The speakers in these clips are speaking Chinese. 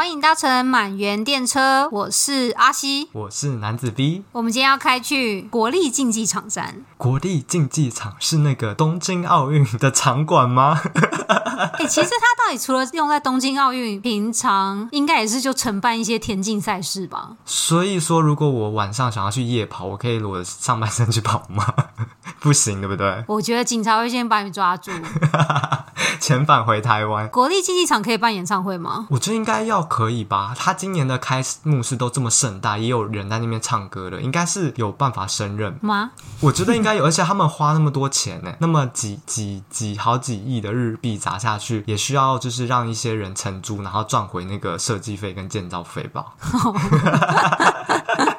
欢迎搭乘满园电车，我是阿西，我是男子 B。我们今天要开去国立竞技场站。国立竞技场是那个东京奥运的场馆吗？哎、欸，其实它到底除了用在东京奥运，平常应该也是就承办一些田径赛事吧。所以说，如果我晚上想要去夜跑，我可以裸上半身去跑吗？不行，对不对？我觉得警察会先把你抓住，遣返回台湾。国立竞技场可以办演唱会吗？我觉得应该要可以吧。他今年的开幕式都这么盛大，也有人在那边唱歌的，应该是有办法胜任吗？我觉得应该有，而且他们花那么多钱呢，那么几几几好几亿的日币砸下去，也需要就是让一些人承租，然后赚回那个设计费跟建造费吧。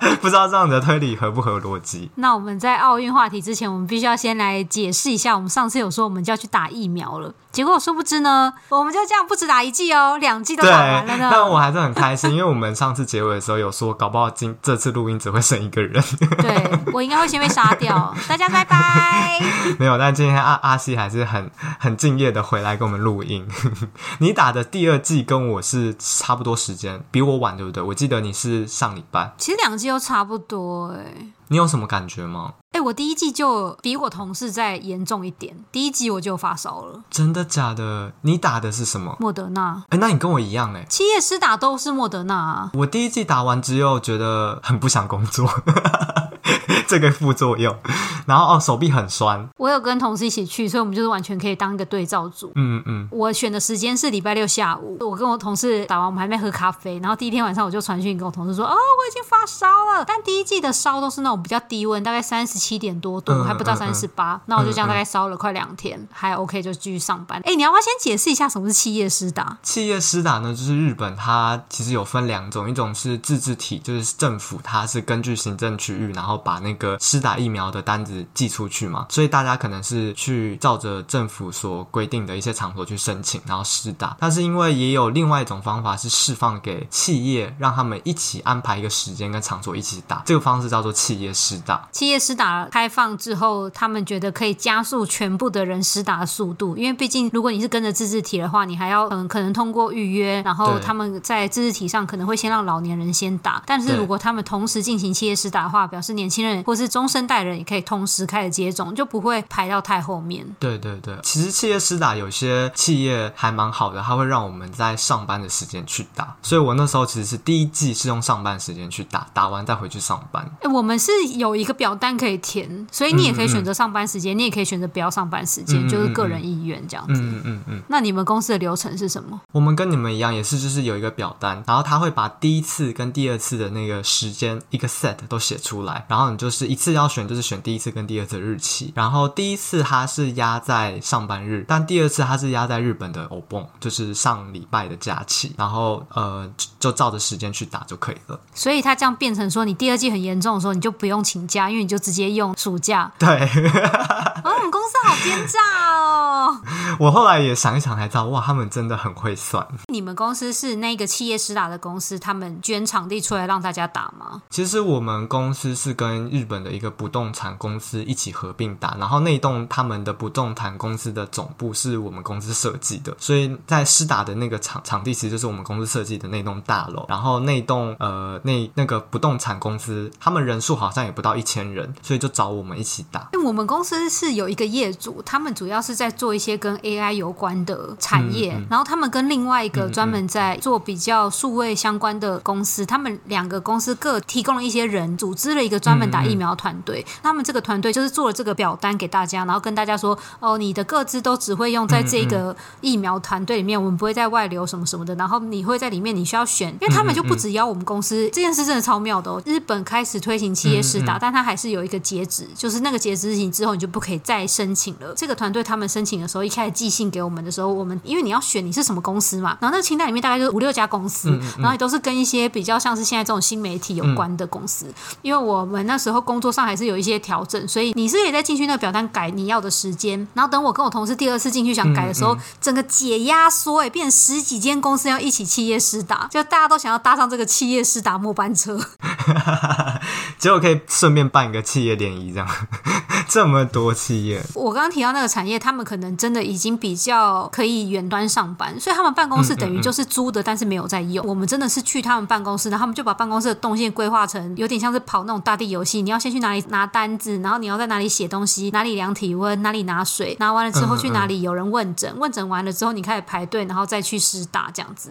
不知道这样的推理合不合逻辑？那我们在奥运话题之前，我们必须要先来解释一下，我们上次有说我们就要去打疫苗了。结果殊不知呢，我们就这样不止打一剂哦，两剂都打完了呢。但 我还是很开心，因为我们上次结尾的时候有说，搞不好今这次录音只会剩一个人。对，我应该会先被杀掉。大家拜拜。没有，但今天阿阿西还是很很敬业的回来跟我们录音。你打的第二季跟我是差不多时间，比我晚对不对？我记得你是上礼拜。其实两剂都差不多哎。你有什么感觉吗？哎、欸，我第一季就比我同事再严重一点，第一季我就发烧了。真的假的？你打的是什么？莫德纳。哎、欸，那你跟我一样哎。七夜师打都是莫德纳啊。我第一季打完之后觉得很不想工作。这个副作用，然后哦，手臂很酸。我有跟同事一起去，所以我们就是完全可以当一个对照组。嗯嗯。我选的时间是礼拜六下午，我跟我同事打完，我们还没喝咖啡。然后第一天晚上我就传讯跟我同事说：“哦，我已经发烧了。”但第一季的烧都是那种比较低温，大概三十七点多度，嗯、还不到三十八。那我就这样大概烧了快两天，嗯、还 OK，就继续上班。哎，你要不要先解释一下什么是企业施打？企业施打呢，就是日本它其实有分两种，一种是自治体，就是政府，它是根据行政区域，然后把那个施打疫苗的单子寄出去嘛，所以大家可能是去照着政府所规定的一些场所去申请，然后施打。但是因为也有另外一种方法是释放给企业，让他们一起安排一个时间跟场所一起打，这个方式叫做企业施打。企业施打开放之后，他们觉得可以加速全部的人施打的速度，因为毕竟如果你是跟着自治体的话，你还要嗯可能通过预约，然后他们在自治体上可能会先让老年人先打。但是如果他们同时进行企业施打的话，表示年轻人或是中生代人。也可以同时开始接种，就不会排到太后面。对对对，其实企业施打有些企业还蛮好的，它会让我们在上班的时间去打。所以我那时候其实是第一季是用上班时间去打，打完再回去上班。哎，我们是有一个表单可以填，所以你也可以选择上班时间，嗯嗯，你也可以选择不要上班时间，就是个人意愿这样子。嗯嗯嗯，嗯。那你们公司的流程是什么？我们跟你们一样，也是就是有一个表单，然后他会把第一次跟第二次的那个时间一个 set 都写出来，然后你就是一次要选就是选第一次跟第二。次日期，然后第一次它是压在上班日，但第二次它是压在日本的欧蹦，就是上礼拜的假期，然后呃就照着时间去打就可以了。所以它这样变成说，你第二季很严重的时候，你就不用请假，因为你就直接用暑假。对，哦，我们公司好奸诈哦！我后来也想一想才知道，哇，他们真的很会算。你们公司是那个企业实打的公司，他们捐场地出来让大家打吗？其实我们公司是跟日本的一个不动产公司。一起合并打，然后那栋他们的不动产公司的总部是我们公司设计的，所以在施打的那个场场地其实就是我们公司设计的那栋大楼。然后那栋呃那那个不动产公司，他们人数好像也不到一千人，所以就找我们一起打。因为我们公司是有一个业主，他们主要是在做一些跟 AI 有关的产业，嗯嗯、然后他们跟另外一个专门在做比较数位相关的公司，他们两个公司各提供了一些人，组织了一个专门打疫苗团队。他们这个团队就。是做了这个表单给大家，然后跟大家说：“哦，你的各自都只会用在这个疫苗团队里面，我们不会在外流什么什么的。然后你会在里面，你需要选，因为他们就不只邀我们公司。这件事真的超妙的哦！日本开始推行企业施打，但它还是有一个截止，就是那个截止日期之后，你就不可以再申请了。这个团队他们申请的时候，一开始寄信给我们的时候，我们因为你要选你是什么公司嘛，然后那个清单里面大概就是五六家公司，然后也都是跟一些比较像是现在这种新媒体有关的公司。因为我们那时候工作上还是有一些调整，所以你是也在进去。那个表单改你要的时间，然后等我跟我同事第二次进去想改的时候，嗯嗯、整个解压缩，哎，变十几间公司要一起企业施打，就大家都想要搭上这个企业施打末班车，结果可以顺便办一个企业联谊，这样这么多企业，我刚刚提到那个产业，他们可能真的已经比较可以远端上班，所以他们办公室等于就是租的，但是没有在用。我们真的是去他们办公室，然后他们就把办公室的动线规划成有点像是跑那种大地游戏，你要先去哪里拿单子，然后你要在哪里写东西，哪里量体温，哪里拿水，拿完了之后去哪里有人问诊，问诊完了之后你开始排队，然后再去施打这样子。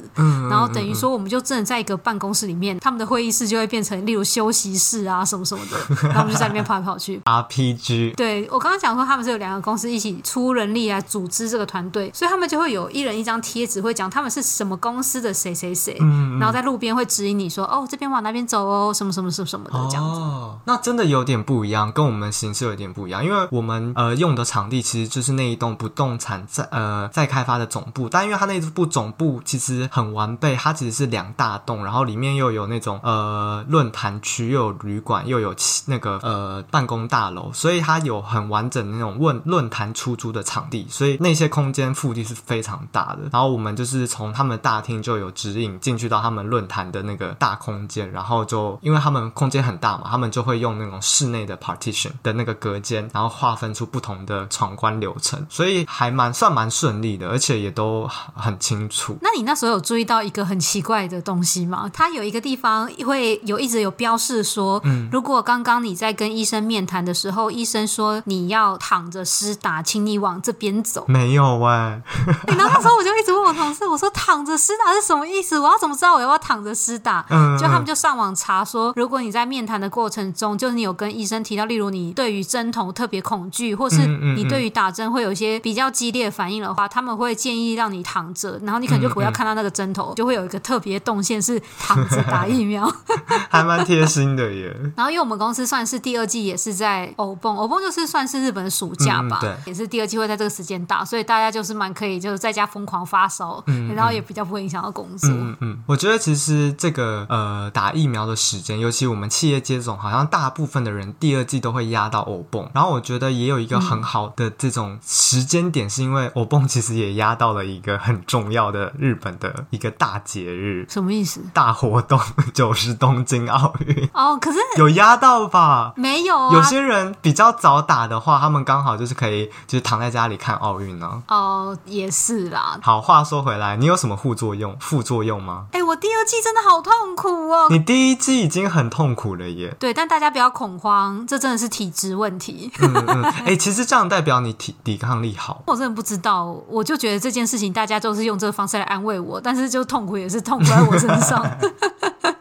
然后等于说我们就真的在一个办公室里面，他们的会议室就会变成例如休息室啊什么什么的，然后我们就在里面跑来跑去。RPG，对，我刚刚讲说他们是有两个公司一起出人力来组织这个团队，所以他们就会有一人一张贴纸，会讲他们是什么公司的谁谁谁，嗯嗯，然后在路边会指引你说哦这边往哪边走哦，什么什么什么什么的这样子。哦，那真的有点不一样，跟我们形式有点不一样，因为我们呃用的场地其实就是那一栋不动产在呃在开发的总部，但因为它那一部总部其实很完备，它其实是两大栋，然后里面又有那种呃论坛区，又有旅馆，又有那个呃办公大楼，所以它有很完整的那种论论坛出租的场地，所以那些空间腹地是非常大的。然后我们就是从他们大厅就有指引进去到他们论坛的那个大空间，然后就因为他们空间很大嘛，他们就会用那种室内的 partition 的那个隔间，然后划分出不同的闯关流程，所以还蛮算蛮顺利的，而且也都很清楚。那你那时候有注意到一个很奇怪的东西吗？它有一个地方会有一直有标示说，嗯，如果刚刚你在跟医生面谈的时候，医生说你要躺着施打，请你往这边走。没有哎、欸，然后那时候我就一直问我同事，我说躺着施打是什么意思？我要怎么知道我要不要躺着施打？嗯，就他们就上网查说，如果你在面谈的过程中，就是你有跟医生提到，例如你对于针头特别恐惧，或是你对于打针会有一些比较激烈反应的话，他们会建议让你躺着，然后你可能就不要看到那个针头，就会有一个特别动线是躺着打疫苗，还蛮贴心的耶。然后因为我们公司算是第二季，也是在欧蹦，欧蹦就是算是日本的暑假吧，对，也是第二季会在这个时间打，所以大家就是蛮可以，就是在家疯狂发烧，嗯然后也比较不会影响到工作。嗯嗯，我觉得其实这个呃打疫苗的时间，尤其我们企业接种，好像大部分的人第二季都会压到欧蹦，然后我觉得也有一个很好的这种时间点，是因为欧蹦其实也压到了一个很重要的日本的一个大节日。什么意思？大活动 就是东京奥运哦，可是有压到吧？没有啊。有些人比较早打的话，他们刚好就是可以就是躺在家里看奥运呢。哦，也是啦。好，话说回来，你有什么副作用？副作用吗？哎、欸，我第二季真的好痛苦哦。你第一季已经很痛苦了耶。对，但大家不要恐慌，这真的是体质问题。嗯嗯。哎、欸，其实这样代表你体抵抗力好。我真的不知道，我就觉得这件事情大家都是用这个方式来安慰我，但是就痛苦也是痛苦在我身上。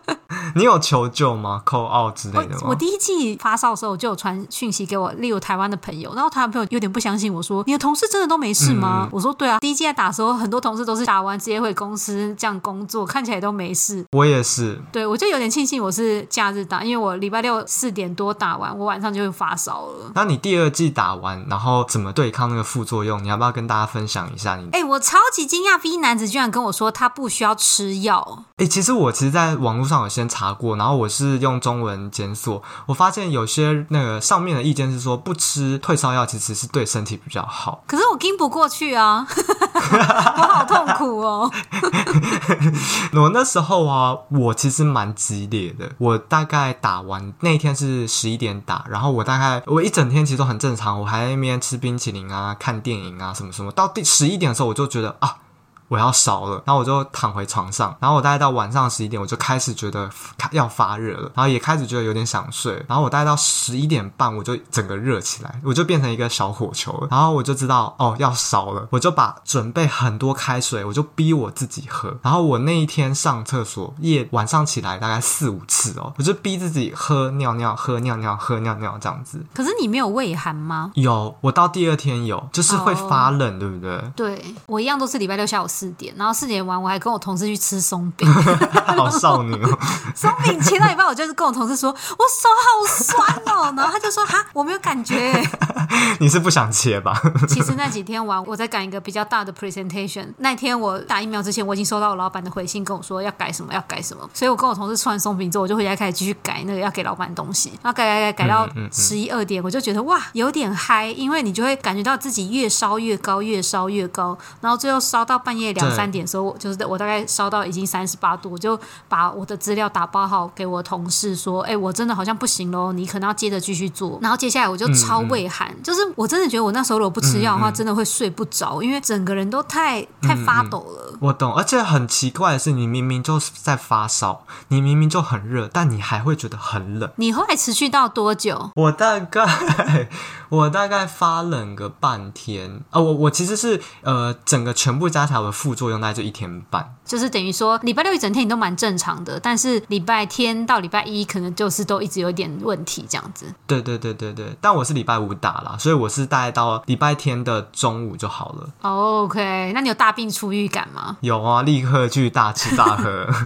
你有求救吗？call out 之类的吗？我，我第一季发烧的时候，我就有传讯息给我，例如台湾的朋友，然后台湾朋友有点不相信我说：“你的同事真的都没事吗？”嗯、我说：“对啊，第一季在打的时候，很多同事都是打完直接回公司这样工作，看起来都没事。”我也是，对，我就有点庆幸我是假日打，因为我礼拜六四点多打完，我晚上就会发烧了。那你第二季打完，然后怎么对抗那个副作用？你要不要跟大家分享一下你？你哎，我超级惊讶，V 男子居然跟我说他不需要吃药。哎，其实我其实在网络上有先查过，然后我是用中文检索，我发现有些那个上面的意见是说不吃退烧药其实是对身体比较好。可是我撑不过去啊，我好痛苦哦。我那时候啊，我其实蛮激烈的。我大概打完那天是十一点打，然后我大概我一整天其实都很正常，我还在那边吃冰淇淋啊、看电影啊什么什么。到第十一点的时候，我就觉得啊。我要烧了，然后我就躺回床上，然后我大概到晚上十一点，我就开始觉得要发热了，然后也开始觉得有点想睡，然后我大概到十一点半，我就整个热起来，我就变成一个小火球了，然后我就知道哦要烧了，我就把准备很多开水，我就逼我自己喝，然后我那一天上厕所夜晚上起来大概四五次哦，我就逼自己喝尿尿，喝尿尿，喝尿尿这样子。可是你没有胃寒吗？有，我到第二天有，就是会发冷，哦、对不对？对，我一样都是礼拜六下午四点，然后四点完，我还跟我同事去吃松饼，好少女哦！松饼切到一半，我就是跟我同事说，我手好酸哦，然后他就说哈，我没有感觉。你是不想切吧？其实那几天玩，我在赶一个比较大的 presentation。那天我打疫苗之前，我已经收到我老板的回信，跟我说要改什么，要改什么。所以我跟我同事吃完松饼之后，我就回家开始继续改那个要给老板的东西。然后改改改改到十一二点，我就觉得哇，有点嗨，因为你就会感觉到自己越烧越高，越烧越高。然后最后烧到半夜两三点的时候，就是我大概烧到已经三十八度，我就把我的资料打包好给我同事说：“哎，我真的好像不行喽，你可能要接着继续做。”然后接下来我就超畏寒，就是我真的觉得我那时候如果不吃药的话，真的会睡不着，因为整个人都太太发抖了。我懂，而且很奇怪的是，你明明就是在发烧，你明明就很热，但你还会觉得很冷。你后来持续到多久？我大概我大概发冷个半天啊，我我其实是呃，整个全部加起来的副作用大概就一天半。就是等于说，礼拜六一整天你都蛮正常的，但是礼拜天到礼拜一可能就是都一直有点问题这样子。对对对对对，但我是礼拜五打啦，所以我是大概到礼拜天的中午就好了。OK，那你有大病初愈感吗？有啊，立刻去大吃大喝。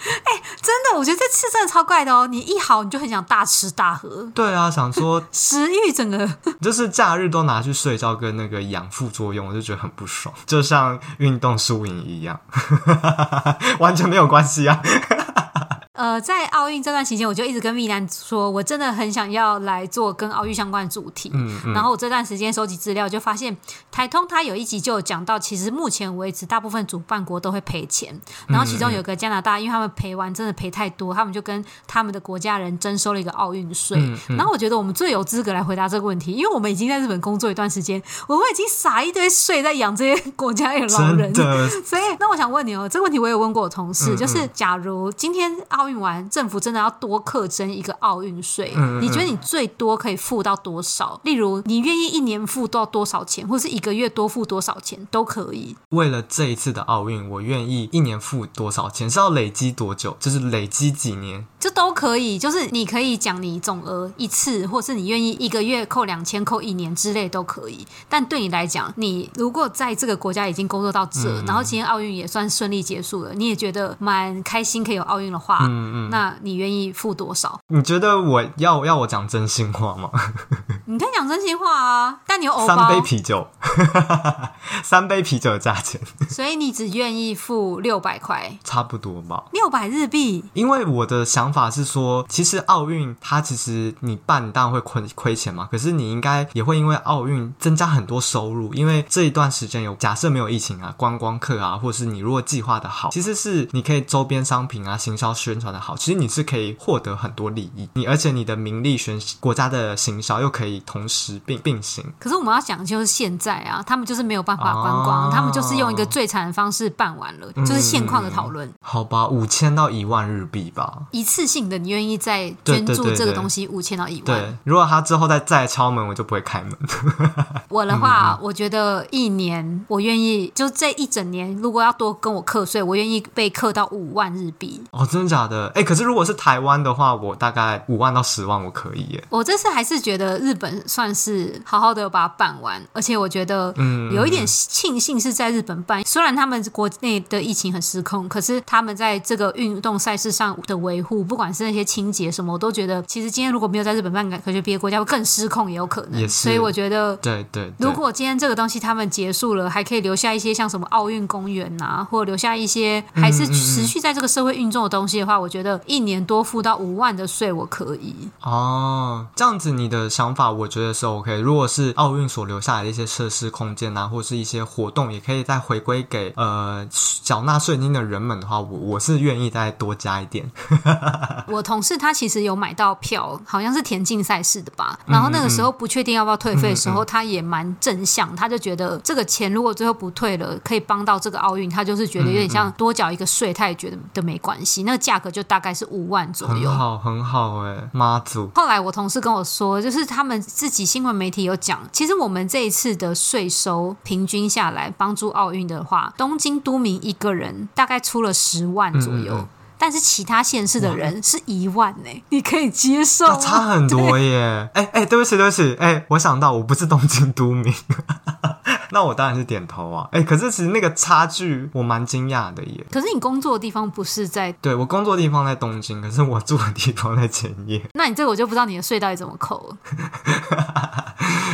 哎、欸，真的，我觉得这次真的超怪的哦！你一好，你就很想大吃大喝。对啊，想说 食欲整个 就是假日都拿去睡觉跟那个养副作用，我就觉得很不爽，就就像运动输赢一样，完全没有关系啊。呃，在奥运这段期间，我就一直跟蜜兰说，我真的很想要来做跟奥运相关的主题。嗯嗯。然后我这段时间收集资料，就发现台通他有一集就有讲到，其实目前为止，大部分主办国都会赔钱。然后其中有个加拿大，因为他们赔完真的赔太多，他们就跟他们的国家人征收了一个奥运税。嗯嗯。然后我觉得我们最有资格来回答这个问题，因为我们已经在日本工作一段时间，我们已经撒一堆税在养这些国家的老人。所以，那我想问你哦，这个问题我也问过我同事，就是假如今天奥运完，政府真的要多课征一个奥运税？你觉得你最多可以付到多少？例如，你愿意一年付到多少钱，或是一个月多付多少钱都可以。为了这一次的奥运，我愿意一年付多少钱？是要累积多久？就是累积几年？这都可以。就是你可以讲你总额一次，或是你愿意一个月扣两千，扣一年之类都可以。但对你来讲，你如果在这个国家已经工作到这，嗯、然后今天奥运也算顺利结束了，你也觉得蛮开心可以有奥运的话，嗯嗯，嗯。那你愿意付多少？你觉得我要要我讲真心话吗？你可以讲真心话啊，但你有三杯啤酒，三杯啤酒的价钱，所以你只愿意付六百块，差不多吧？六百日币。因为我的想法是说，其实奥运它其实你办你当然会亏亏钱嘛，可是你应该也会因为奥运增加很多收入，因为这一段时间有假设没有疫情啊，观光客啊，或者是你如果计划的好，其实是你可以周边商品啊，行销宣传的好。其实你是可以获得很多利益，你而且你的名利选国家的行销又可以同时并并行。可是我们要讲的就是现在啊，他们就是没有办法观光，哦、他们就是用一个最惨的方式办完了，嗯、就是现况的讨论。好吧，五千到一万日币吧，一次性的，你愿意再捐助这个东西五千到一万？对，如果他之后再再敲门，我就不会开门。我的话，嗯、我觉得一年我愿意，就这一整年，如果要多跟我课税，我愿意被课到五万日币。哦，真的假的？哎、欸，可是。如果是台湾的话，我大概五万到十万我可以耶。我这次还是觉得日本算是好好的有把它办完，而且我觉得有一点庆幸是在日本办。虽然他们国内的疫情很失控，可是他们在这个运动赛事上的维护，不管是那些清洁什么，我都觉得其实今天如果没有在日本办，可能别的国家会更失控也有可能。所以我觉得，对对，如果今天这个东西他们结束了，还可以留下一些像什么奥运公园啊，或者留下一些还是持续在这个社会运作的东西的话，我觉得一。年多付到五万的税，我可以哦。这样子，你的想法我觉得是 OK。如果是奥运所留下来的一些设施空间啊，或是一些活动，也可以再回归给呃缴纳税金的人们的话，我我是愿意再多加一点。我同事他其实有买到票，好像是田径赛事的吧。然后那个时候不确定要不要退费的时候，嗯嗯、他也蛮正向，他就觉得这个钱如果最后不退了，可以帮到这个奥运，他就是觉得有点像多缴一个税，他也觉得都没关系。那个价格就大概是。五万左右，很好，很好哎，妈祖。后来我同事跟我说，就是他们自己新闻媒体有讲，其实我们这一次的税收平均下来，帮助奥运的话，东京都民一个人大概出了十万左右，嗯嗯，但是其他县市的人是一万呢，哇 你可以接受？差很多耶！哎哎对，对不起对不起，哎，我想到我不是东京都民。那我当然是点头啊！哎，可是其实那个差距我蛮惊讶的耶。可是你工作的地方不是在？对，我工作的地方在东京，可是我住的地方在千叶。那你这个我就不知道你的税到底怎么扣了。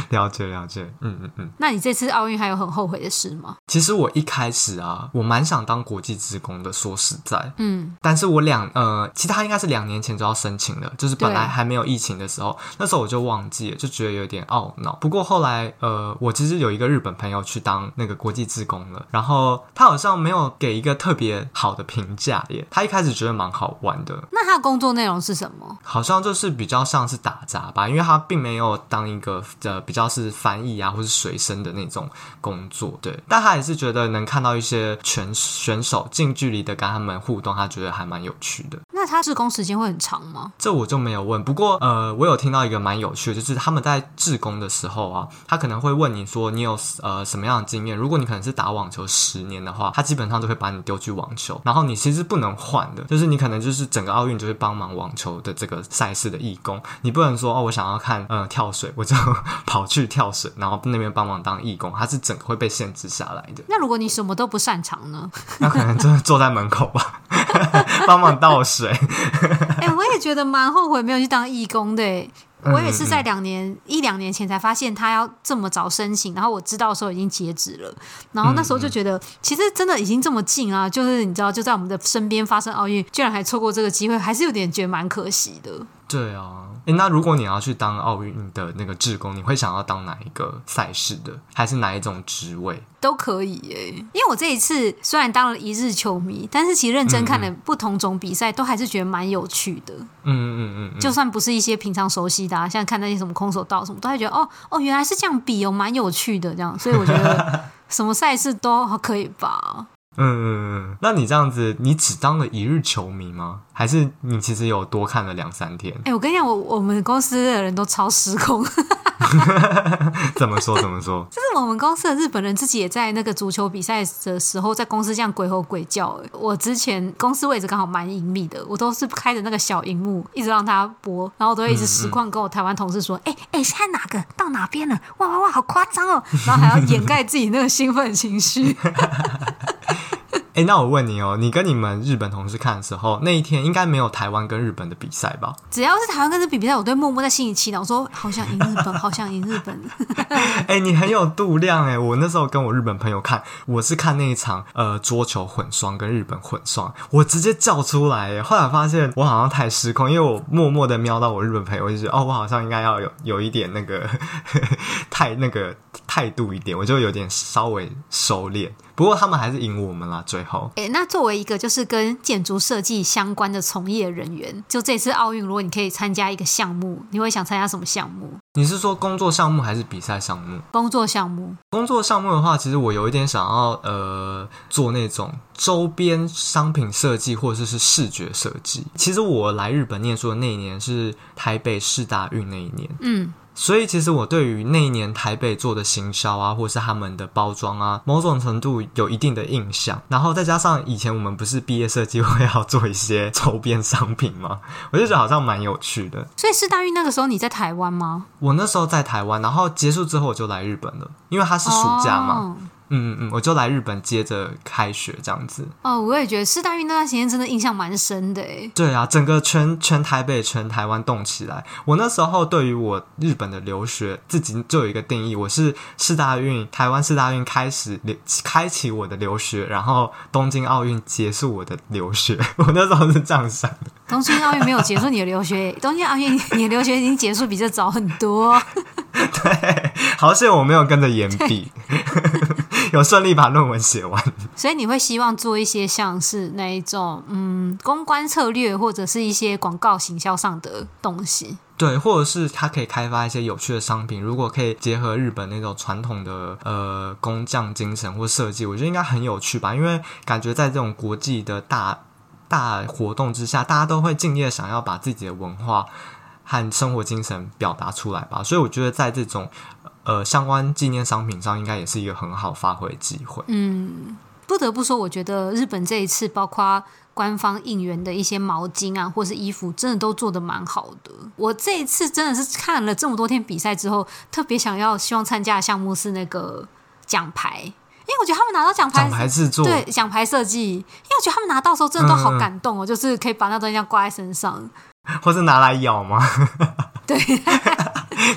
了解了解，嗯嗯嗯。那你这次奥运还有很后悔的事吗？其实我一开始啊，我蛮想当国际职工的，说实在，嗯。但是我两呃，其他应该是两年前就要申请了，就是本来还没有疫情的时候，那时候我就忘记了，就觉得有点懊恼。不过后来呃，我其实有一个日本朋友去当那个国际职工了，然后他好像没有给一个特别好的评价耶。他一开始觉得蛮好玩的。那他的工作内容是什么？好像就是比较像是打杂吧，因为他并没有当一个呃比较是翻译啊或是随身的那种工作，对。但他也是觉得能看到一些全选手近距离的跟他们互动，他觉得还蛮有趣的。那他志工时间会很长吗？这我就没有问。不过呃，我有听到一个蛮有趣的，就是他们在志工的时候啊，他可能会问你说你有呃什么样的经验。如果你可能是打网球十年的话，他基本上都会把你丢去网球，然后你其实不能换的，就是你可能就是整个奥运就会帮忙网球的这个赛事的义工，你不能说哦，我想要看呃跳水，我就跑 去跳水，然后那边帮忙当义工，他是整个会被限制下来的。那如果你什么都不擅长呢？那可能真的坐在门口吧，帮忙倒水。哎、欸，我也觉得蛮后悔没有去当义工的。我也是在两年、嗯、一两年前才发现他要这么早申请，然后我知道的时候已经截止了，然后那时候就觉得其实真的已经这么近啊，就是你知道就在我们的身边发生奥运，居然还错过这个机会，还是有点觉得蛮可惜的。对啊，诶，那如果你要去当奥运的那个志工，你会想要当哪一个赛事的，还是哪一种职位？都可以耶，因为我这一次虽然当了一日球迷，但是其实认真看了不同种比赛，嗯嗯，都还是觉得蛮有趣的。嗯嗯嗯嗯，就算不是一些平常熟悉的，啊，像看那些什么空手道什么，都还觉得哦哦，原来是这样比哦，蛮有趣的这样。所以我觉得 什么赛事都可以吧。嗯嗯嗯，那你这样子，你只当了一日球迷吗？还是你其实有多看了两三天？哎、欸，我跟你讲，我我们公司的人都超失控。怎么说？怎么说？就是我们公司的日本人自己也在那个足球比赛的时候，在公司这样鬼吼鬼叫。我之前公司位置刚好蛮隐秘的，我都是开着那个小荧幕，一直让他播，然后我都会一直实况跟我台湾同事说：“ 哎、嗯、哎，现在哪个到哪边了？哇哇哇，好夸张哦！”然后还要掩盖自己那个兴奋情绪。哎，那我问你哦，你跟你们日本同事看的时候，那一天应该没有台湾跟日本的比赛吧？只要是台湾跟日本比赛，我都会默默在心里祈祷，我说好想赢日本，好想赢日本。哎，你很有度量哎！我那时候跟我日本朋友看，我是看那一场呃桌球混双跟日本混双，我直接叫出来耶。后来发现我好像太失控，因为我默默的瞄到我日本朋友，我就觉得哦，我好像应该要有有一点那个太那个态度一点，我就有点稍微收敛。不过他们还是赢我们了，最后。诶，那作为一个就是跟建筑设计相关的从业人员，就这次奥运，如果你可以参加一个项目，你会想参加什么项目？你是说工作项目还是比赛项目？工作项目。工作项目的话，其实我有一点想要呃做那种周边商品设计或者是视觉设计。其实我来日本念书的那一年是台北市大运那一年。嗯。所以，其实我对于那一年台北做的行销啊，或是他们的包装啊，某种程度有一定的印象。然后再加上以前我们不是毕业设计会要做一些 周边商品吗？我就觉得好像蛮有趣的。所以是大运那个时候你在台湾吗？我那时候在台湾，然后结束之后我就来日本了，因为它是暑假嘛。哦嗯嗯嗯，我就来日本接着开学这样子。哦，我也觉得世大运那段时间真的印象蛮深的诶。对啊，整个全全台北、全台湾动起来。我那时候对于我日本的留学，自己就有一个定义：我是世大运、台湾世大运开始留开启我的留学，然后东京奥运结束我的留学。我那时候是这样想的。东京奥运没有结束你的留学，东京奥运你的留学已经结束比这早很多。对，好险我没有跟着延毕。有顺利把论文写完，所以你会希望做一些像是那一种嗯公关策略或者是一些广告行销上的东西，对，或者是他可以开发一些有趣的商品，如果可以结合日本那种传统的呃工匠精神或设计，我觉得应该很有趣吧。因为感觉在这种国际的大大活动之下，大家都会敬业，想要把自己的文化和生活精神表达出来吧。所以我觉得在这种。呃，相关纪念商品上应该也是一个很好发挥的机会。嗯，不得不说，我觉得日本这一次，包括官方应援的一些毛巾啊，或是衣服，真的都做的蛮好的。我这一次真的是看了这么多天比赛之后，特别想要希望参加的项目是那个奖牌，因为我觉得他们拿到奖牌，奖牌制作，对，奖牌设计，因为我觉得他们拿到的时候真的都好感动哦，嗯、就是可以把那东西这样挂在身上，或是拿来咬吗？对。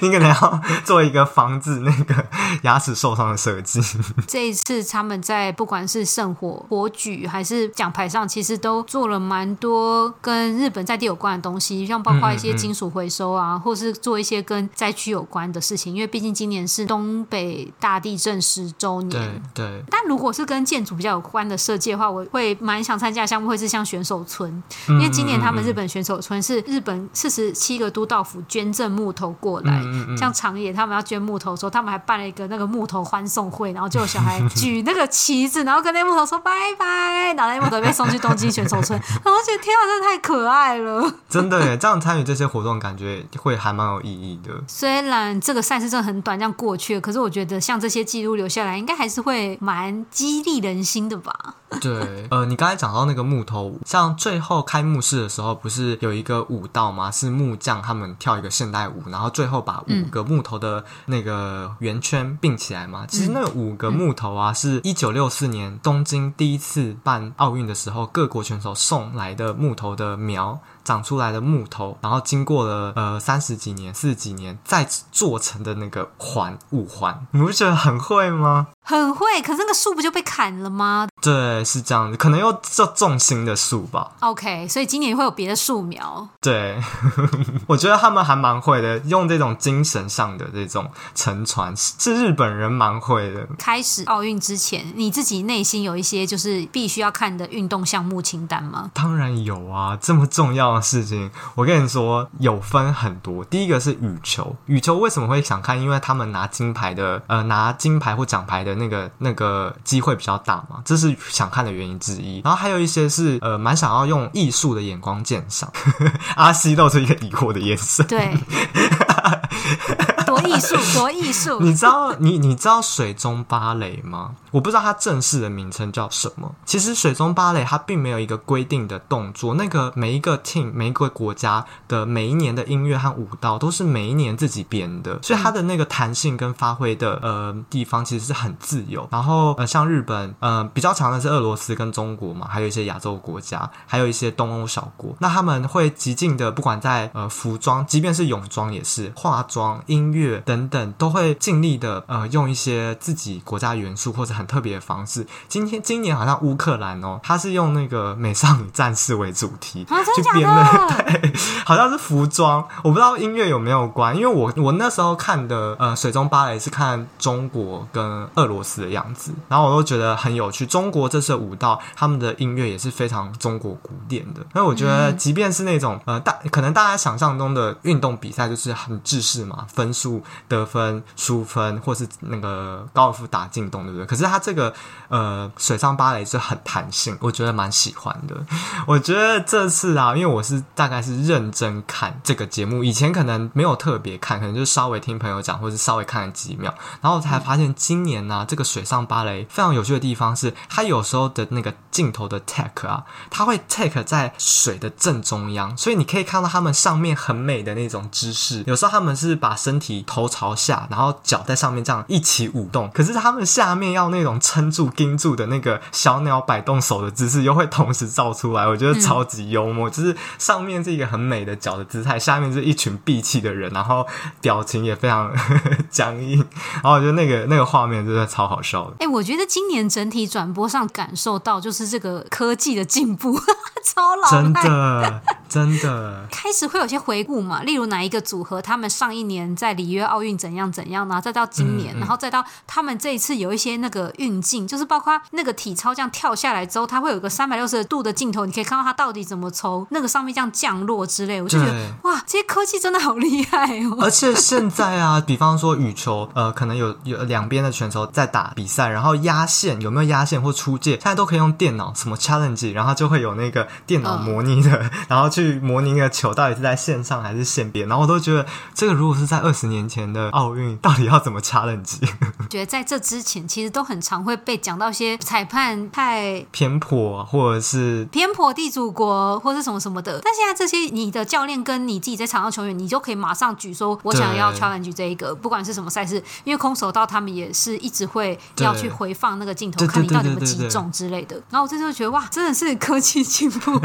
你可能要做一个防止那个牙齿受伤的设计。这一次他们在不管是圣火火举还是奖牌上，其实都做了蛮多跟日本在地有关的东西，像包括一些金属回收啊，嗯嗯嗯或是做一些跟灾区有关的事情。因为毕竟今年是东北大地震十周年。对对。但如果是跟建筑比较有关的设计的话，我会蛮想参加项目，会是像选手村，因为今年他们日本选手村是日本四十七个都道府捐赠木头过来，嗯嗯嗯像长野他们要捐木头的时候，他们还办了一个那个木头欢送会，然后就有小孩 举那个旗子，然后跟那木头说拜拜，然后那木头被送去东京选手村，然后我觉得天啊，真的太可爱了，真的耶，这样参与这些活动感觉会还蛮有意义的。虽然这个赛事真的很短，这样过去了，可是我觉得像这些记录留下来，应该还是会蛮激励人心的吧。对，呃，你刚才讲到那个木头舞，像最后开幕式的时候，不是有一个舞蹈吗？是木匠他们跳一个现代舞，然后最后把五个木头的那个圆圈并起来嘛。嗯、其实那五个木头啊，是一九六四年东京第一次办奥运的时候，各国选手送来的木头的苗。长出来的木头，然后经过了呃三十几年、四十几年，再做成的那个环五环，你不觉得很会吗？很会，可是那个树不就被砍了吗？对，是这样子，可能又做种新的树吧。OK，所以今年会有别的树苗。对，我觉得他们还蛮会的，用这种精神上的这种沉船，是日本人蛮会的。开始奥运之前，你自己内心有一些就是必须要看的运动项目清单吗？当然有啊，这么重要事情，我跟你说，有分很多。第一个是羽球，羽球为什么会想看？因为他们拿金牌的，呃，拿金牌或奖牌的那个那个机会比较大嘛，这是想看的原因之一。然后还有一些是，呃，蛮想要用艺术的眼光鉴赏。阿西露出一个疑惑的眼神。对。多艺术，多艺术！你知道你你知道水中芭蕾吗？我不知道它正式的名称叫什么。其实水中芭蕾它并没有一个规定的动作，那个每一个 team 每一个国家的每一年的音乐和舞蹈都是每一年自己编的，所以它的那个弹性跟发挥的呃地方其实是很自由。然后呃像日本呃比较强的是俄罗斯跟中国嘛，还有一些亚洲国家，还有一些东欧小国，那他们会极尽的不管在呃服装，即便是泳装也是化妆音乐。等等都会尽力的呃用一些自己国家元素或者很特别的方式。今天今年好像乌克兰哦，他是用那个美少女战士为主题去编的，对，好像是服装，我不知道音乐有没有关。因为我我那时候看的呃水中芭蕾是看中国跟俄罗斯的样子，然后我都觉得很有趣。中国这次舞蹈他们的音乐也是非常中国古典的，所以我觉得即便是那种呃大可能大家想象中的运动比赛就是很制式嘛，分数。得分、输分，或是那个高尔夫打进洞，对不对？可是它这个呃水上芭蕾是很弹性，我觉得蛮喜欢的。我觉得这次啊，因为我是大概是认真看这个节目，以前可能没有特别看，可能就稍微听朋友讲，或是稍微看了几秒，然后才发现今年呢、这个水上芭蕾非常有趣的地方是，它有时候的那个镜头的 take 啊，它会 take 在水的正中央，所以你可以看到他们上面很美的那种姿势。有时候他们是把身体头朝下，然后脚在上面这样一起舞动。可是他们下面要那种撑住、盯住的那个小鸟摆动手的姿势，又会同时照出来。我觉得超级幽默，嗯、就是上面是一个很美的脚的姿态，下面是一群闭气的人，然后表情也非常 僵硬。然后我觉得那个那个画面真的超好笑的。哎、欸，我觉得今年整体转播上感受到就是这个科技的进步，超老，真的真的。开始会有些回顾嘛，例如哪一个组合，他们上一年在里约奥运怎样怎样，然后再到今年，嗯嗯、然后再到他们这一次有一些那个运镜，就是包括那个体操这样跳下来之后，它会有个三百六十度的镜头，你可以看到它到底怎么从那个上面这样降落之类。我就觉得哇，这些科技真的好厉害哦！而且现在啊，比方说羽球，呃，可能有有两边的选手在打比赛，然后压线有没有压线或出界，现在都可以用电脑什么 challenge，然后就会有那个电脑模拟的，嗯、然后去模拟那个球到底是在线上还是线边，然后我都觉得这个如果是在二十年前的奥运到底要怎么掐等级觉得在这之前，其实都很常会被讲到一些裁判太偏颇，或者是偏颇地主国，或者是什么什么的。但现在这些，你的教练跟你自己在场上球员，你就可以马上举说，我想要 challenge 这一个，不管是什么赛事，因为空手道他们也是一直会要去回放那个镜头，看你到底有没有击中之类的。然后我这时候觉得，哇，真的是科技进步。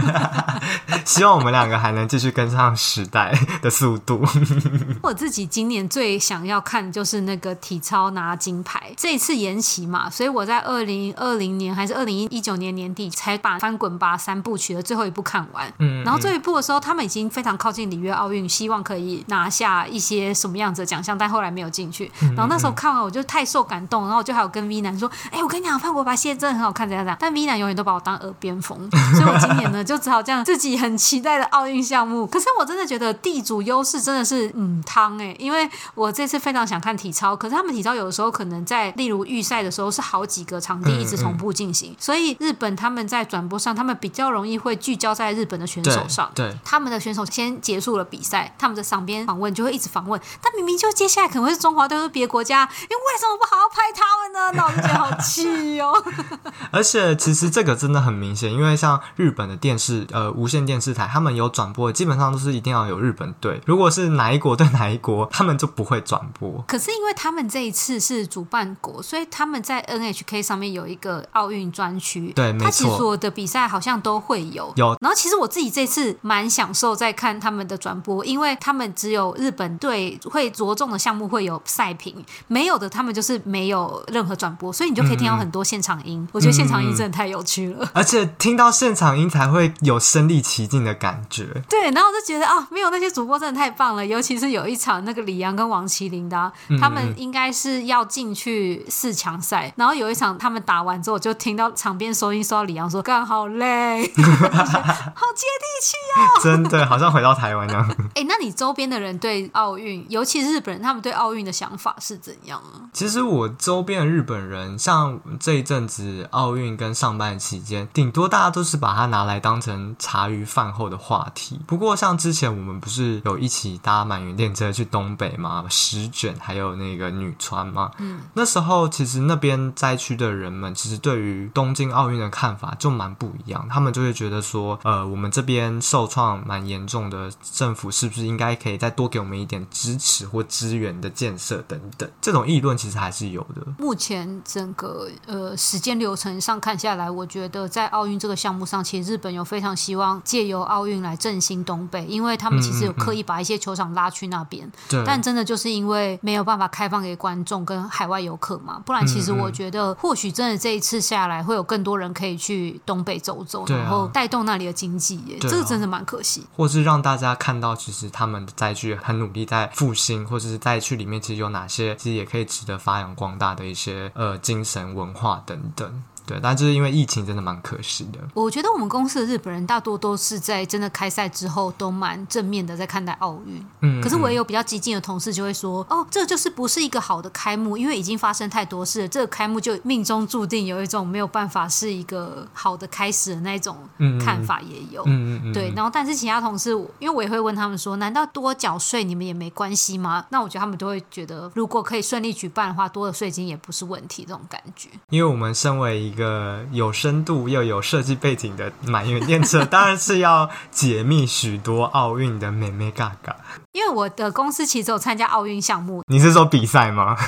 希望我们两个还能继续跟上时代的速度。我自己今年最想要看就是那个体操拿金牌，这一次延期嘛，所以我在二零二零年还是二零一九年年底才把翻滚吧三部曲的最后一部看完。嗯，然后最后一部的时候，他们已经非常靠近里约奥运，希望可以拿下一些什么样子的奖项，但后来没有进去。然后那时候看完，我就太受感动，然后我就还有跟 V 男说：“哎、欸，我跟你讲，翻滚吧现在真的很好看，怎样怎样。”但 V 男永远都把我当耳边风，所以我今年呢就只好这样自己很期待的奥运项目。可是我真的觉得地主优势真的是嗯汤哎，因为我这次非常想看体操，可是他们体操有的时候可能在例如预赛的时候是好几个场地一直同步进行，嗯嗯，所以日本他们在转播上，他们比较容易会聚焦在日本的选手上。对，对他们的选手先结束了比赛，他们的场边访问就会一直访问，但明明就接下来可能会是中华队或别国家，你为什么不好好拍他们呢？那我就觉得好气哦。而且其实这个真的很明显，因为像日本的电视呃无线电视台，他们有转播，基本上都是一定要有日本队。如果是哪一国对哪一国，他们就不会转播。可是因为他们这一次是主办国，所以他们在 NHK 上面有一个奥运专区。对，没错。他其实所有的比赛好像都会有。有。然后其实我自己这次蛮享受在看他们的转播，因为他们只有日本队会着重的项目会有赛评，没有的他们就是没有任何转播，所以你就可以听到很多现场音。嗯、我觉得现场音真的太有趣了。而且听到现场音才会有身临其境的感觉。对，然后我就觉得啊、哦，没有那些主播真的太棒了，尤其是有一场那个李阳跟王麒麟的、啊，他们应该是要进去四强赛，然后有一场他们打完之后，就听到场边收音收到李阳说干好累，好接地气哦，真的好像回到台湾一样。哎、欸，那你周边的人对奥运，尤其是日本人，他们对奥运的想法是怎样啊？其实我周边的日本人，像这一阵子奥运跟上班期间，顶多大家都是把它拿来当成茶余饭后的话题。不过像之前我们不是有一起搭满员电车去东北吗？石卷还有那个女川吗？嗯，那时候其实那边灾区的人们，其实对于东京奥运的看法就蛮不一样。他们就会觉得说，呃，我们这边受创蛮严重的，政府是不是应该可以再多给我们一点支持或资源的建设等等？这种议论其实还是有的。目前整个呃时间流程上看下来，我觉得在奥运这个项目上，其实日本有非常希望借由奥运来振兴东北，因为他们其实有刻意把一些球场拉去那边。对、嗯嗯，但真的就是因为没有办法开放给观众跟海外游客嘛，不然其实我觉得或许真的这一次下来会有更多人可以去东北走走，然后带动那里的经济耶。这个真的蛮可惜。或是让大家看到，其实他们的灾区很努力在复兴，或者是再去里面其实有哪些，其实也可以值得发扬光大的一些呃精神文化等等。对，但就是因为疫情，真的蛮可惜的。我觉得我们公司的日本人大多都是在真的开赛之后都蛮正面的在看待奥运。嗯，可是我也有比较激进的同事就会说，哦，这就是不是一个好的开幕，因为已经发生太多事了，这个开幕就命中注定有一种没有办法是一个好的开始的那种看法也有。嗯嗯嗯。对，然后但是其他同事，因为我也会问他们说，难道多缴税你们也没关系吗？那我觉得他们都会觉得，如果可以顺利举办的话，多的税金也不是问题，这种感觉。因为我们身为一个有深度又有设计背景的满月电车，当然是要解密许多奥运的美眉嘎嘎。因为我的公司其实有参加奥运项目，你是说比赛吗？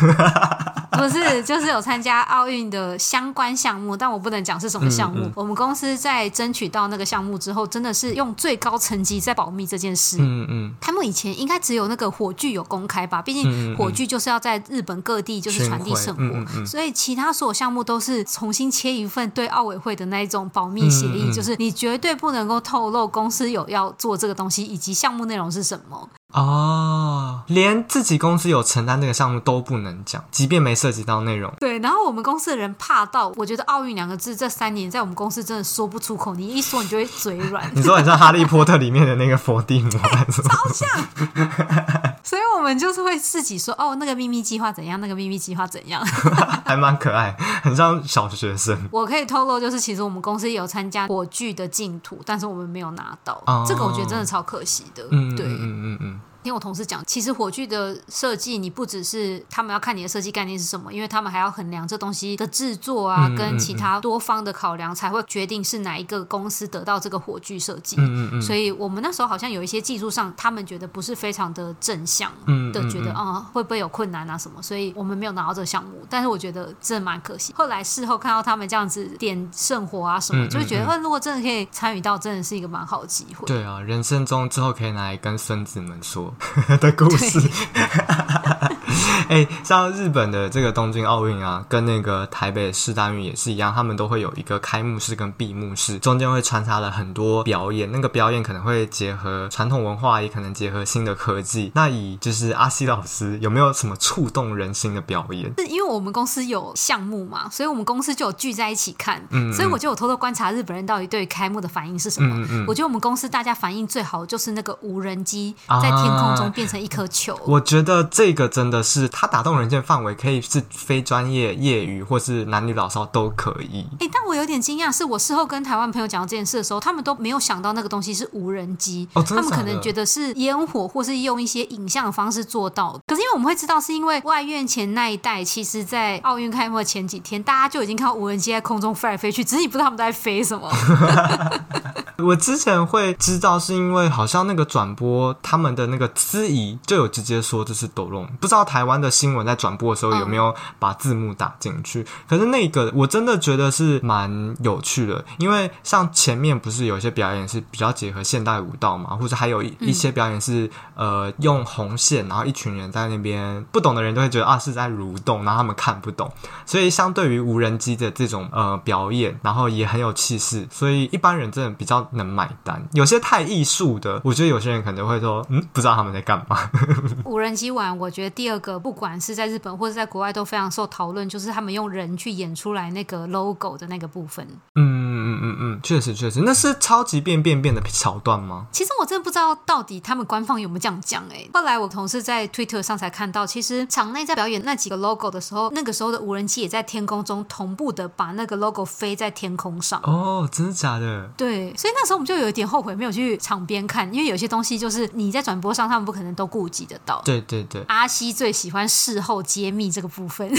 不是，就是有参加奥运的相关项目，但我不能讲是什么项目。嗯嗯、我们公司在争取到那个项目之后，真的是用最高层级在保密这件事。嗯嗯，他们以前应该只有那个火炬有公开吧？毕竟火炬就是要在日本各地就是传递圣火，所以其他所有项目都是重新签一份对奥委会的那一种保密协议，就是你绝对不能够透露公司有要做这个东西以及项目内容是什么。哦，连自己公司有承担这个项目都不能讲，即便没涉及到内容。对，然后我们公司的人怕到，我觉得“奥运”两个字这三年在我们公司真的说不出口，你一说你就会嘴软。你说很像《哈利波特》里面的那个伏地魔，超像。所以我们就是会自己说：“哦，那个秘密计划怎样？那个秘密计划怎样？” 还蛮可爱，很像小学生。我可以透露，就是其实我们公司有参加火炬的净土，但是我们没有拿到。哦，这个我觉得真的超可惜的。嗯，对，嗯嗯嗯。听我同事讲，其实火炬的设计，你不只是他们要看你的设计概念是什么，因为他们还要衡量这东西的制作啊，嗯、跟其他多方的考量，才会决定是哪一个公司得到这个火炬设计。嗯嗯，所以我们那时候好像有一些技术上，他们觉得不是非常的正向的，觉得啊、嗯嗯嗯、会不会有困难啊什么，所以我们没有拿到这个项目。但是我觉得真的蛮可惜。后来事后看到他们这样子点圣火啊什么，就会觉得，如果真的可以参与到，真的是一个蛮好的机会。对啊，人生中之后可以拿来跟孙子们说 的故事。哎、欸，像日本的这个东京奥运啊，跟那个台北世大运也是一样，他们都会有一个开幕式跟闭幕式，中间会穿插了很多表演。那个表演可能会结合传统文化，也可能结合新的科技。那以就是阿西老师有没有什么触动人心的表演？是因为我们公司有项目嘛，所以我们公司就有聚在一起看。嗯，嗯，所以我就有偷偷观察日本人到底对开幕的反应是什么。我觉得我们公司大家反应最好的就是那个无人机在天空中变成一颗球。啊，我觉得这个真的是它打动人心的范围，可以是非专业、业余，或是男女老少都可以。哎、欸，但我有点惊讶，是我事后跟台湾朋友讲到这件事的时候，他们都没有想到那个东西是无人机。他们可能觉得是烟火，或是用一些影像的方式做到。可是因为我们会知道，是因为外院前那一代，其实在奥运开幕的前几天，大家就已经看到无人机在空中飞来飞去，只是你不知道他们在飞什么。我之前会知道，是因为好像那个转播他们的那个司仪就有直接说这是 Drone，不知道台湾的新闻在转播的时候有没有把字幕打进去。嗯。可是那个我真的觉得是蛮有趣的，因为像前面不是有一些表演是比较结合现代舞蹈嘛，或者还有一些表演是呃用红线，然后一群人在那边，不懂的人都会觉得啊是在蠕动，然后他们看不懂。所以相对于无人机的这种呃表演，然后也很有气势，所以一般人真的比较。能买单，有些太艺术的，我觉得有些人可能会说，嗯，不知道他们在干嘛。无人机玩，我觉得第二个，不管是在日本或者在国外都非常受讨论，就是他们用人去演出来那个 logo 的那个部分。嗯。嗯嗯，确实确实，那是超级变变变的桥段吗？其实我真的不知道到底他们官方有没有这样讲哎、欸。后来我同事在 Twitter 上才看到，其实场内在表演那几个 logo 的时候，那个时候的无人机也在天空中同步的把那个 logo 飞在天空上。哦，真的假的？对，所以那时候我们就有一点后悔没有去场边看，因为有些东西就是你在转播上，他们不可能都顾及得到。对对对，阿西最喜欢事后揭秘这个部分。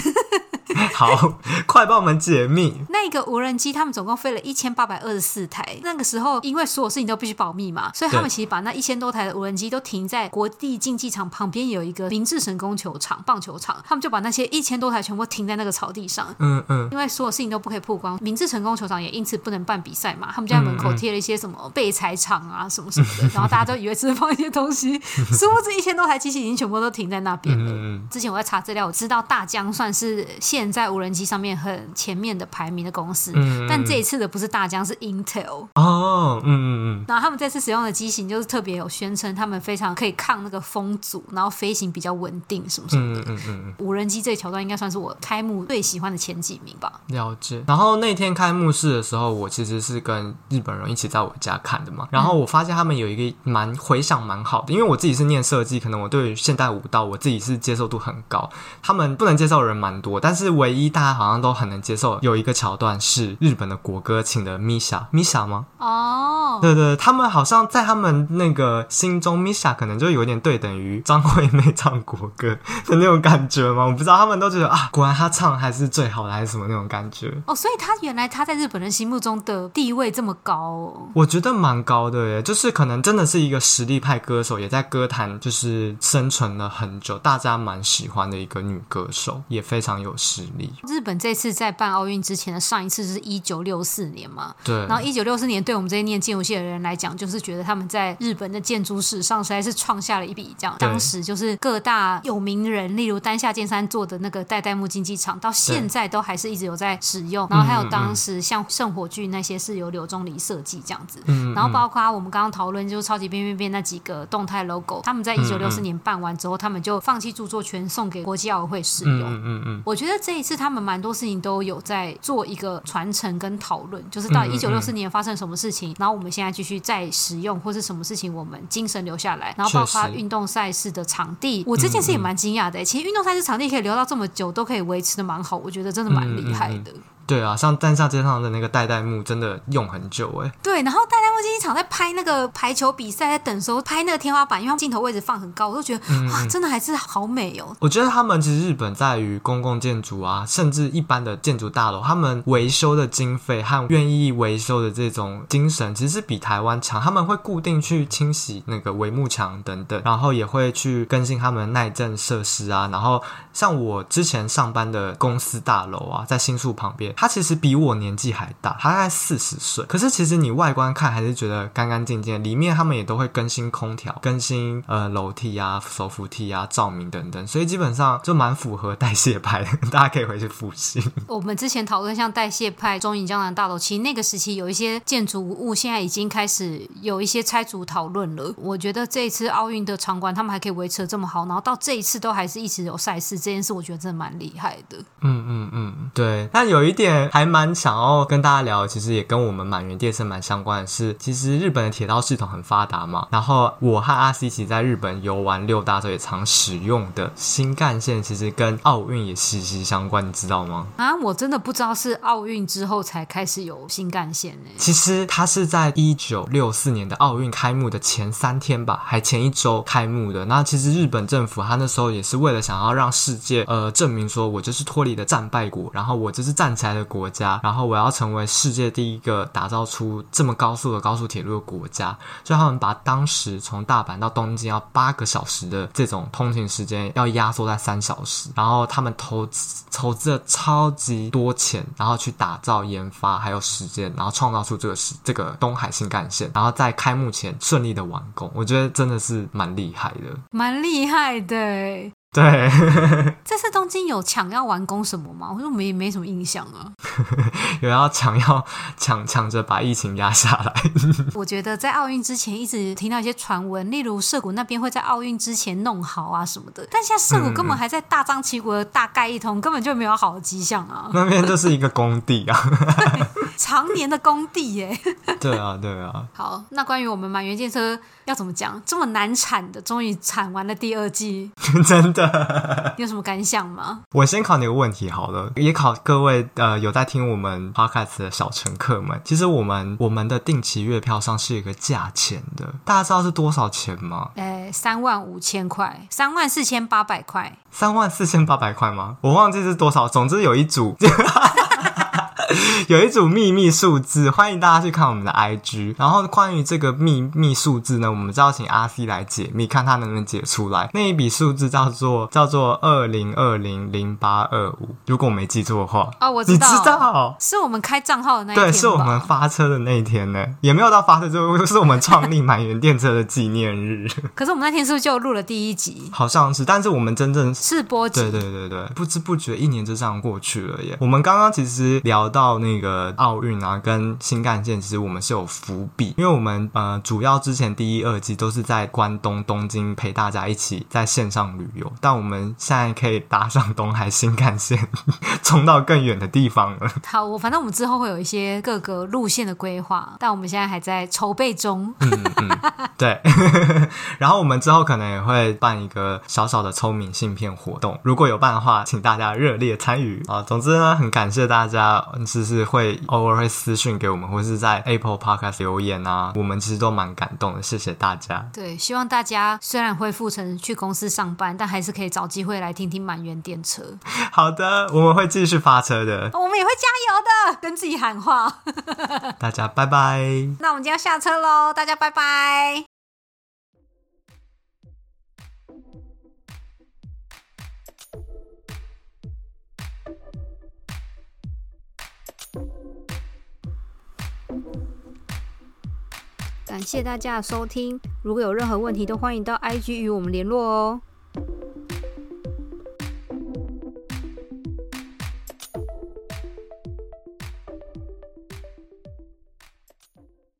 好，快帮我们解密。那个无人机，他们总共飞了一千八百二十四台。那个时候，因为所有事情都必须保密嘛，所以他们其实把那一千多台的无人机都停在国际竞技场旁边，有一个明治神宫球场、棒球场。他们就把那些一千多台全部停在那个草地上。嗯嗯。因为所有事情都不可以曝光，明治神宫球场也因此不能办比赛嘛。他们就在门口贴了一些什么备材场啊，什么什么的。然后大家都以为只是放一些东西，殊不知一千多台机器已经全部都停在那边了。嗯。之前我在查资料，我知道大疆算是现在无人机上面很前面的排名的公司，嗯、但这一次的不是大疆，是 Intel 哦，嗯嗯嗯，然后他们这次使用的机型就是特别有宣称，他们非常可以抗那个风阻，然后飞行比较稳定什么什么的。嗯嗯嗯，无人机这一桥段应该算是我开幕最喜欢的前几名吧。了解。然后那天开幕式的时候，我其实是跟日本人一起在我家看的嘛。然后我发现他们有一个蛮回想蛮好的，因为我自己是念设计，可能我对现代舞蹈我自己是接受度很高，他们不能接受的人蛮多，但是唯一大家好像都很能接受。有一个桥段是日本的国歌，请的 Misha，Misha 吗？哦，oh. 对对，他们好像在他们那个心中，Misha 可能就有点对等于张惠妹唱国歌的那种感觉嘛？我不知道，他们都觉得啊，果然他唱还是最好的，还是什么那种感觉？哦，oh, 所以他原来他在日本人心目中的地位这么高哦？我觉得蛮高的耶，就是可能真的是一个实力派歌手，也在歌坛就是生存了很久，大家蛮喜欢的一个女歌手，也非常有实力。日本这次在办奥运之前的上一次是一九六四年嘛？对。然后一九六四年对我们这些念建筑系的人来讲，就是觉得他们在日本的建筑史上实在是创下了一笔。这样，当时就是各大有名人，例如丹下健三做的那个代代木竞技场，到现在都还是一直有在使用。然后还有当时像圣火炬那些是由柳宗理设计这样子。嗯。然后包括我们刚刚讨论就是超级变变变那几个动态 logo，他们在一九六四年办完之后，他们就放弃著作权，送给国际奥委会使用。嗯嗯嗯。我觉得这一次他们蛮多事情都有在做一个传承跟讨论，就是到一九六四年发生什么事情，嗯嗯嗯，然后我们现在继续再使用，或是什么事情我们精神留下来，然后包括运动赛事的场地，我这件事也蛮惊讶的。其实运动赛事场地可以留到这么久，都可以维持的蛮好，我觉得真的蛮厉害的。对啊，像丹下街上的那个代代木真的用很久哎。对，然后代代木竞技场在拍那个排球比赛，在等时候拍那个天花板，因为镜头位置放很高，我都觉得哇，真的还是好美哦。我觉得他们其实日本在于公共建筑啊，甚至一般的建筑大楼，他们维修的经费和愿意维修的这种精神，其实是比台湾强。他们会固定去清洗那个帷幕墙等等，然后也会去更新他们耐震设施啊。然后像我之前上班的公司大楼啊，在新宿旁边，它其实比我年纪还大，它大概四十岁。可是其实你外观看还是觉得干干净净，里面他们也都会更新空调、更新呃楼梯啊、手扶梯啊、照明等等，所以基本上就蛮符合代谢派的。大家可以回去复习。我们之前讨论像代谢派、中影江南大楼，其实那个时期有一些建筑物现在已经开始有一些拆除讨论了。我觉得这一次奥运的场馆他们还可以维持的这么好，然后到这一次都还是一直有赛事，这件事我觉得真的蛮厉害的。嗯嗯嗯，对。但有一点还蛮想要跟大家聊，其实也跟我们满员电车蛮相关的是，其实日本的铁道系统很发达嘛。然后我和阿 C 一起在日本游玩六大洲也常使用的新干线，其实跟奥运也息息相关，你知道吗？啊，我真的不知道是奥运之后才开始有新干线呢。其实它是在一九六四年的奥运开幕的前三天吧，还前一周开幕的。那其实日本政府他那时候也是为了想要让世界呃证明说，我就是脱离了战败国，然后我就是站起来的国家，然后我要成为世界第一个打造出这么高速的高速铁路的国家。所以他们把当时从大阪到东京要八个小时的这种通勤时间要压缩在三小时，然后他们投资投资了超级多钱，然后去打造研发还有时间，然后创造出这个是这个东海新干线，然后在开幕前顺利的完工。我觉得真的是蛮厉害的，蛮厉害的。对，这次东京有抢要完工什么吗？我说没没什么印象啊。有要抢要抢抢着把疫情压下来。我觉得在奥运之前一直听到一些传闻，例如涩谷那边会在奥运之前弄好啊什么的。但现在涩谷根本还在大张旗鼓的大盖一通，根本就没有好的迹象啊。那边就是一个工地啊，常年的工地耶。对啊，对啊。好，那关于我们满员建车要怎么讲？这么难产的，终于产完了第二季，真的。你有什么感想吗？我先考你个问题好了，也考各位呃有在听我们 podcast 的小乘客们。其实我们我们的定期月票上是有一个价钱的，大家知道是多少钱吗？诶，三万五千块，三万四千八百块，三万四千八百块吗？我忘记是多少。总之有一组。有一组秘密数字，欢迎大家去看我们的 IG。然后关于这个秘密数字呢，我们就要请阿 C 来解密，看他能不能解出来。那一笔数字叫做叫做二零二零零八二五，如果我没记错的话。哦，我知道，你知道，是我们开账号的那一天。对，是我们发车的那一天呢，也没有到发车，就是我们创立满员电车的纪念日。可是我们那天是不是就录了第一集？好像是，但是我们真正试播集，对对对对，不知不觉一年就这样过去了耶。我们刚刚其实聊到。到那个奥运啊，跟新干线，其实我们是有伏笔，因为我们呃主要之前第一、二季都是在关东东京陪大家一起在线上旅游，但我们现在可以搭上东海新干线，冲到更远的地方了。好，我反正我们之后会有一些各个路线的规划，但我们现在还在筹备中。嗯嗯，对。然后我们之后可能也会办一个小小的抽明信片活动，如果有办的话，请大家热烈参与啊！总之呢，很感谢大家。就是会偶尔会私讯给我们，或是在 Apple Podcast 留言啊，我们其实都蛮感动的，谢谢大家。对，希望大家虽然恢复成去公司上班，但还是可以找机会来听听满园电车。好的，我们会继续发车的，我们也会加油的，跟自己喊话。大家拜拜。那我们就要下车喽，大家拜拜。感谢大家的收听，如果有任何问题，都欢迎到 IG 与我们联络哦。